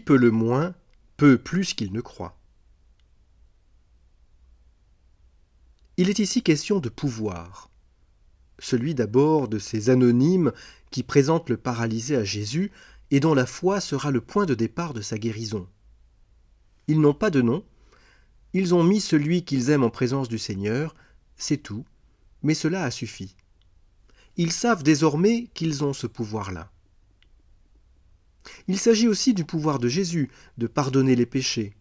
Peut le moins peut plus qu'il ne croit. Il est ici question de pouvoir. Celui d'abord de ces anonymes qui présentent le paralysé à Jésus et dont la foi sera le point de départ de sa guérison. Ils n'ont pas de nom, ils ont mis celui qu'ils aiment en présence du Seigneur, c'est tout, mais cela a suffi. Ils savent désormais qu'ils ont ce pouvoir-là. Il s'agit aussi du pouvoir de Jésus de pardonner les péchés.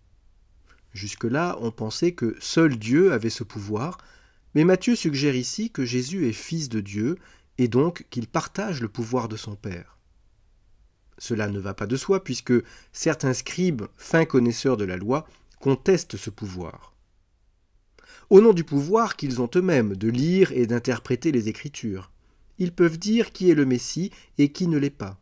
Jusque-là, on pensait que seul Dieu avait ce pouvoir, mais Matthieu suggère ici que Jésus est fils de Dieu et donc qu'il partage le pouvoir de son Père. Cela ne va pas de soi puisque certains scribes, fins connaisseurs de la loi, contestent ce pouvoir. Au nom du pouvoir qu'ils ont eux-mêmes de lire et d'interpréter les Écritures, ils peuvent dire qui est le Messie et qui ne l'est pas.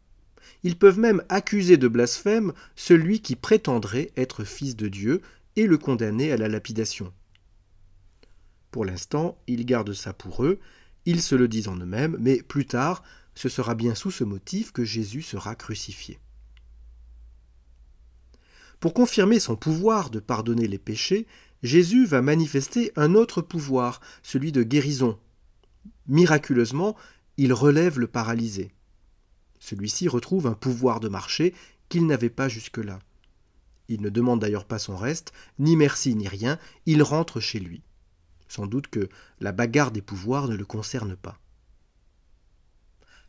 Ils peuvent même accuser de blasphème celui qui prétendrait être fils de Dieu et le condamner à la lapidation. Pour l'instant, ils gardent ça pour eux, ils se le disent en eux-mêmes, mais plus tard, ce sera bien sous ce motif que Jésus sera crucifié. Pour confirmer son pouvoir de pardonner les péchés, Jésus va manifester un autre pouvoir, celui de guérison. Miraculeusement, il relève le paralysé. Celui-ci retrouve un pouvoir de marcher qu'il n'avait pas jusque-là. Il ne demande d'ailleurs pas son reste, ni merci ni rien, il rentre chez lui. Sans doute que la bagarre des pouvoirs ne le concerne pas.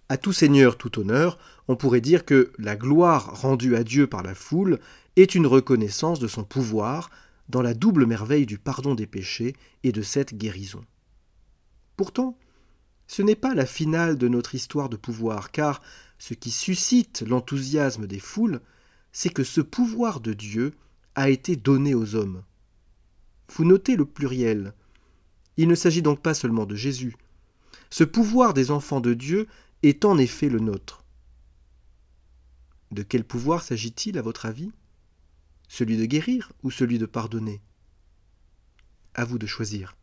À tout seigneur, tout honneur, on pourrait dire que la gloire rendue à Dieu par la foule est une reconnaissance de son pouvoir dans la double merveille du pardon des péchés et de cette guérison. Pourtant, ce n'est pas la finale de notre histoire de pouvoir, car ce qui suscite l'enthousiasme des foules, c'est que ce pouvoir de Dieu a été donné aux hommes. Vous notez le pluriel. Il ne s'agit donc pas seulement de Jésus. Ce pouvoir des enfants de Dieu est en effet le nôtre. De quel pouvoir s'agit-il à votre avis? Celui de guérir ou celui de pardonner? À vous de choisir.